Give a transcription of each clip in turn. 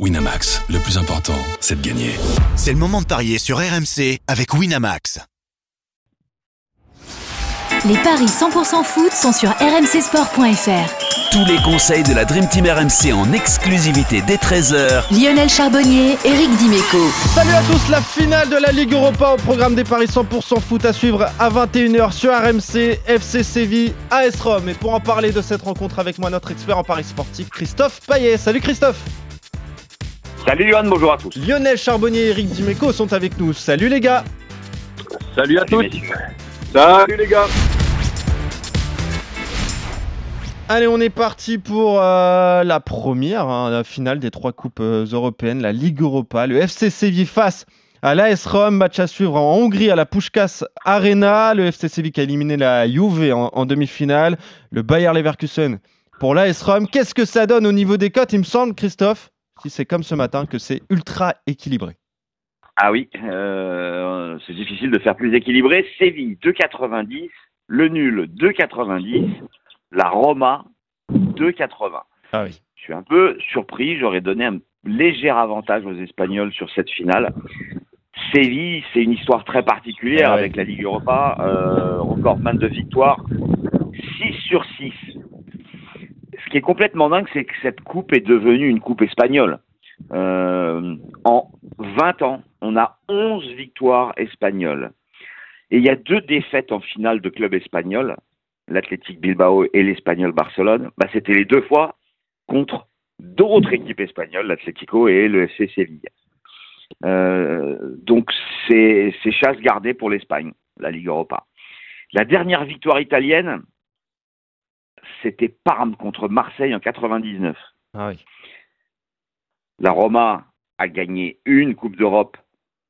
Winamax, le plus important, c'est de gagner. C'est le moment de parier sur RMC avec Winamax. Les paris 100% foot sont sur rmcsport.fr. Tous les conseils de la Dream Team RMC en exclusivité dès 13h Lionel Charbonnier, Eric Dimeco. Salut à tous, la finale de la Ligue Europa au programme des paris 100% foot à suivre à 21h sur RMC, FC Séville, AS Rome. Et pour en parler de cette rencontre avec moi, notre expert en paris sportif, Christophe Payet. Salut Christophe Salut Johan, bonjour à tous. Lionel Charbonnier et Eric Dimeco sont avec nous. Salut les gars Salut à tous Salut les gars Allez, on est parti pour euh, la première hein, la finale des trois coupes euh, européennes, la Ligue Europa. Le FC Séville face à l'AS Rome, match à suivre en Hongrie à la Pushkas Arena. Le FC Séville qui a éliminé la Juve en, en demi-finale. Le Bayer Leverkusen pour l'AS Rome. Qu'est-ce que ça donne au niveau des cotes Il me semble, Christophe, si c'est comme ce matin, que c'est ultra équilibré. Ah oui, euh, c'est difficile de faire plus équilibré. Séville 2,90, le nul 2,90, la Roma 2,80. Ah oui. Je suis un peu surpris, j'aurais donné un léger avantage aux Espagnols sur cette finale. Séville, c'est une histoire très particulière Ah ouais. avec la Ligue Europa, euh, recordman de victoire, 6 sur 6. Ce qui est complètement dingue, c'est que cette coupe est devenue une coupe espagnole. Euh, en 20 ans, on a 11 victoires espagnoles. Et il y a deux défaites en finale de clubs espagnols, l'Athletic Bilbao et l'Espagnol Barcelone. Bah, C'était les deux fois contre d'autres équipes espagnoles, l'Atlético et le FC Séville. Euh, donc c'est chasse gardée pour l'Espagne, la Ligue Europa. La dernière victoire italienne, c'était Parme contre Marseille en 99. Ah oui. La Roma a gagné une Coupe d'Europe,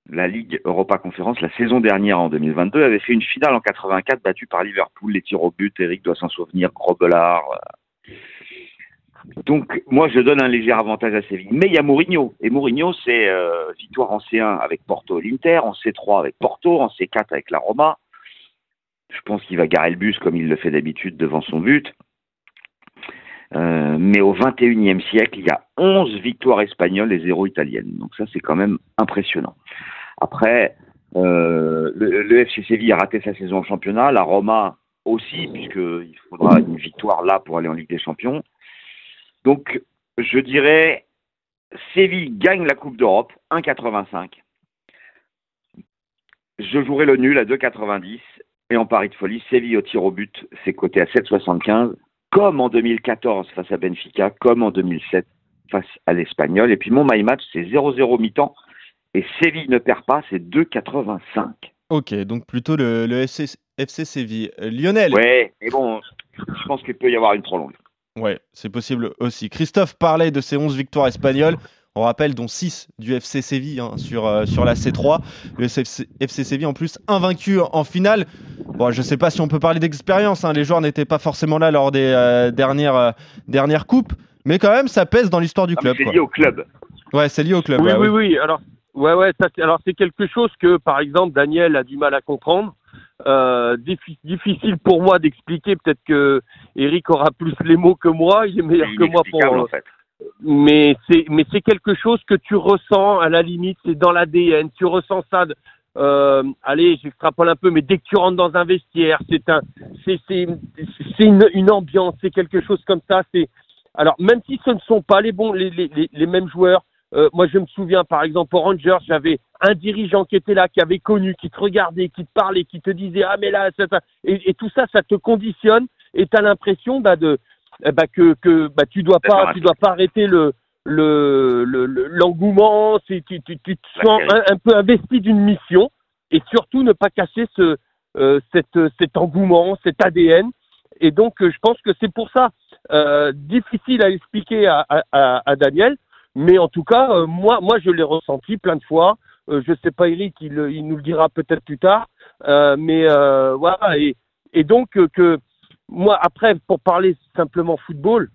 la Ligue Europa Conférence, la saison dernière en 2022, avait fait une finale en 84 battue par Liverpool, les tirs au but, Eric doit s'en souvenir, Grobelard. euh. Donc moi je donne un léger avantage à Séville. Mais il y a Mourinho, et Mourinho c'est euh, victoire en C1 avec Porto et l'Inter, en C3 avec Porto, en C4 avec la Roma. Je pense qu'il va garer le bus comme il le fait d'habitude devant son but. Euh, mais au 21e siècle, il y a 11 victoires espagnoles et 0 italiennes. Donc ça, c'est quand même impressionnant. Après, euh, le, le FC Séville a raté sa saison en championnat, la Roma aussi, puisqu'il faudra une victoire là pour aller en Ligue des Champions. Donc, je dirais, Séville gagne la Coupe d'Europe, 1,85. Je jouerai le nul à 2,90. Et en pari de folie, Séville au tir au but, c'est coté à 7,75 comme en 2014 face à Benfica, comme en 2007 face à l'Espagnol. Et puis mon my match, c'est 0-0 mi-temps. Et Séville ne perd pas, c'est 2,85. Ok, donc plutôt le, le FC, FC Séville. Euh, Lionel Ouais, mais bon, je pense qu'il peut y avoir une prolongue. Ouais, c'est possible aussi. Christophe parlait de ces 11 victoires espagnoles. On rappelle dont 6 du FC Séville hein, sur, euh, sur la C3. Le FC, FC Séville en plus invaincu en finale. Bon, je ne sais pas si on peut parler d'expérience. hein, Les joueurs n'étaient pas forcément là lors des euh, dernières, euh, dernières coupes. Mais quand même, ça pèse dans l'histoire du Ah, club. c'est quoi. lié au club. Ouais, c'est lié au club. Oui, ouais, oui, oui. Alors, ouais, ouais. Ça, alors, c'est quelque chose que, par exemple, Daniel a du mal à comprendre. Euh, diffi- difficile pour moi d'expliquer. Peut-être que Eric aura plus les mots que moi. Il est meilleur que moi pour. en fait. Mais c'est, mais c'est quelque chose que tu ressens à la limite. C'est dans l'ADN. Tu ressens ça. de- euh, allez, j'extrapole un peu, mais dès que tu rentres dans un vestiaire, c'est un, c'est, c'est, c'est une, ambiance. C'est quelque chose comme ça. C'est alors même si ce ne sont pas les bons, les, les, les, les mêmes joueurs. Euh, moi, je me souviens, par exemple, aux Rangers, j'avais un dirigeant qui était là, qui avait connu, qui te regardait, qui te parlait, qui te disait ah mais là, ça, ça. Et, et tout ça, ça te conditionne et tu as l'impression bah, de eh bah, que, que bah, tu dois pas, tu dois pas arrêter le le le- le- l'engouement. c'est tu, tu, tu te sens un, un peu investi d'une mission et surtout ne pas casser ce euh, cette, cet engouement, cet ADN. Et donc, euh, je pense que c'est pour ça euh, difficile à expliquer à, à, à- Daniel, mais en tout cas, euh, moi, moi, je l'ai ressenti plein de fois. Euh, je sais pas, Eric, il, il nous le dira peut-être plus tard, Euh, mais euh, voilà. Et, et donc que moi, après, pour parler simplement football,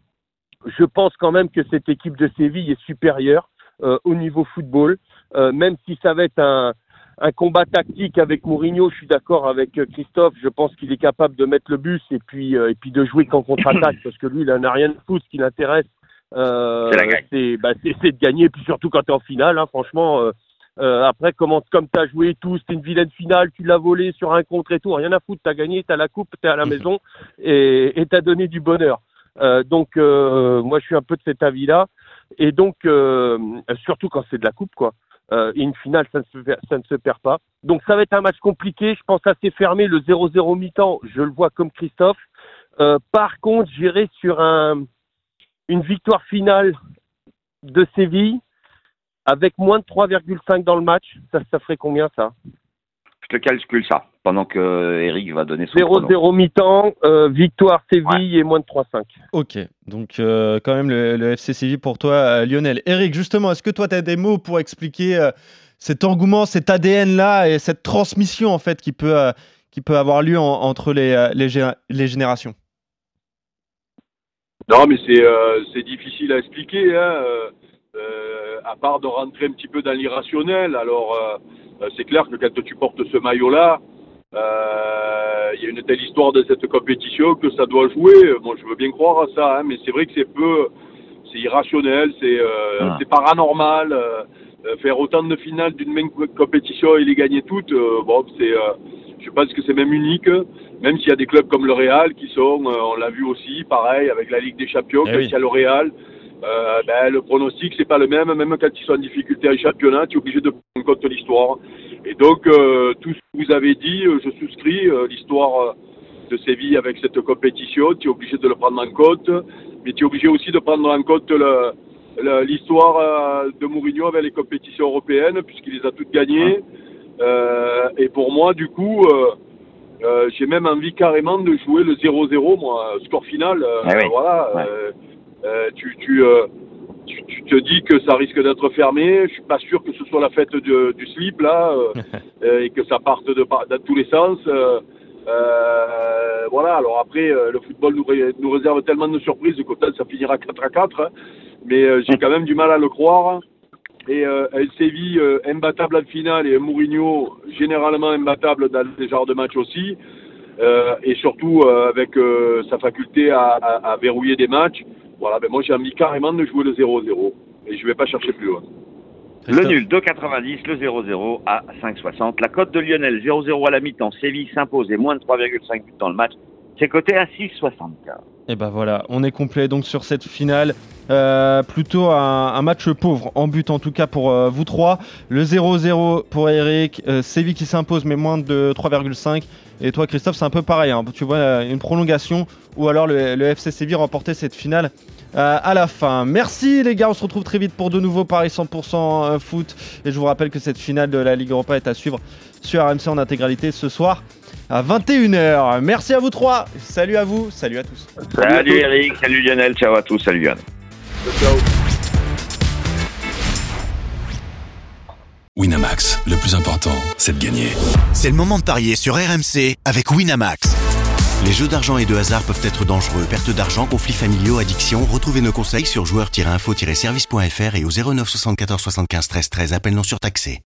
je pense quand même que cette équipe de Séville est supérieure euh, au niveau football, Euh, même si ça va être un, un combat tactique avec Mourinho. Je suis d'accord avec euh, Christophe. Je pense qu'il est capable de mettre le bus et puis euh, et puis de jouer qu'en contre-attaque parce que lui, il en a rien à foutre. Ce qui l'intéresse, Euh, C'est bah, de gagner, puis surtout quand tu es en finale, hein, franchement. Euh, après, comment, comme tu as joué tout, c'était une vilaine finale, tu l'as volé sur un contre et tout, rien à foutre, tu as gagné, tu as la coupe, tu es à la maison et tu as donné du bonheur. Euh, donc, euh, moi, je suis un peu de cet avis-là. Et donc, euh, surtout quand c'est de la coupe, quoi. Euh, une finale, ça ne, se, perd- ça ne se perd pas. Donc, ça va être un match compliqué. Je pense assez fermé. Le 0-0 mi-temps, je le vois comme Christophe. Euh, par contre, j'irai sur un, une victoire finale de Séville avec moins de 3,5 dans le match. Ça, ça ferait combien, ça? Je te calcule ça pendant que Eric va donner son prono. 0-0 mi-temps, euh, victoire Séville et moins de 3,5. Ok, donc euh, quand même le, le FC Séville pour toi, euh, Lionel. Eric, justement, est-ce que toi, tu as des mots pour expliquer euh, cet engouement, cet ADN-là et cette transmission en fait qui peut, euh, qui peut avoir lieu en- entre les, euh, les, gé- les générations? Non, mais c'est euh, c'est difficile à expliquer, hein, euh, à part de rentrer un petit peu dans l'irrationnel. Alors, euh, euh, c'est clair que quand tu portes ce maillot-là, euh, il y a une telle histoire de cette compétition que ça doit jouer. Moi, je veux bien croire à ça, hein, mais c'est vrai que c'est peu, c'est irrationnel, c'est euh, Ah. c'est paranormal. faire autant de finales d'une même co- compétition et les gagner toutes, euh, bon, c'est, euh, je pense que c'est même unique. Même s'il y a des clubs comme le Real qui sont, euh, on l'a vu aussi, pareil avec la Ligue des Champions, Eh quand oui. il y a le Real, euh, ben, le pronostic c'est pas le même, même quand ils sont en difficulté en championnat, tu es obligé de prendre en compte l'histoire. Et donc euh, tout ce que vous avez dit, euh, je souscris euh, l'histoire de Séville avec cette compétition, tu es obligé de le prendre en compte, mais tu es obligé aussi de prendre en compte le- le- l'histoire de Mourinho avec les compétitions européennes, puisqu'il les a toutes gagnées. Et pour moi, du coup, j'ai même envie carrément de jouer le 0-0, moi, score final. Ah oui. Voilà. Ouais. Euh, euh, tu, tu, tu, tu te dis que ça risque d'être fermé. Je suis pas sûr que ce soit la fête de- du slip là euh, et que ça parte de, tous les sens. euh, voilà. Alors après, euh, le football nous, ré- nous réserve tellement de surprises que ça finira 4 à 4. hein. mais euh, j'ai quand même du mal à le croire. Et El Séville, euh, imbattable en finale, et Mourinho, généralement imbattable dans ces genres de matchs aussi. Et surtout avec sa faculté à, à- à verrouiller des matchs. Voilà, ben moi j'ai envie carrément de jouer le 0-0. Et je vais pas chercher plus loin. Le nul 2,90, le 0-0 à 5,60. La cote de Lionel 0-0 à la mi-temps. Séville s'impose et moins de 3,5 buts dans le match. C'est coté à 6,75. Et ben voilà, on est complet donc sur cette finale. Euh, plutôt un, match pauvre, en but en tout cas pour euh, vous trois. Le 0-0 pour Eric, euh, Séville qui s'impose mais moins de 3,5. Et toi Christophe, c'est un peu pareil. hein. Tu vois euh, une prolongation ou alors le, FC Séville remporter cette finale à la fin. Merci les gars, on se retrouve très vite pour de nouveaux paris 100% foot. Et je vous rappelle que cette finale de la Ligue Europa est à suivre sur RMC en intégralité ce soir à 21h. Merci à vous trois, salut à vous, salut à tous. Salut Eric, salut Lionel, ciao à tous, salut Yann. Ciao. Winamax, le plus important, c'est de gagner. C'est le moment de parier sur RMC avec Winamax. Les jeux d'argent et de hasard peuvent être dangereux. Perte d'argent, conflits familiaux, addiction. Retrouvez nos conseils sur joueurs-info-service.fr et au 09 74 75 13 13. Appel non surtaxé.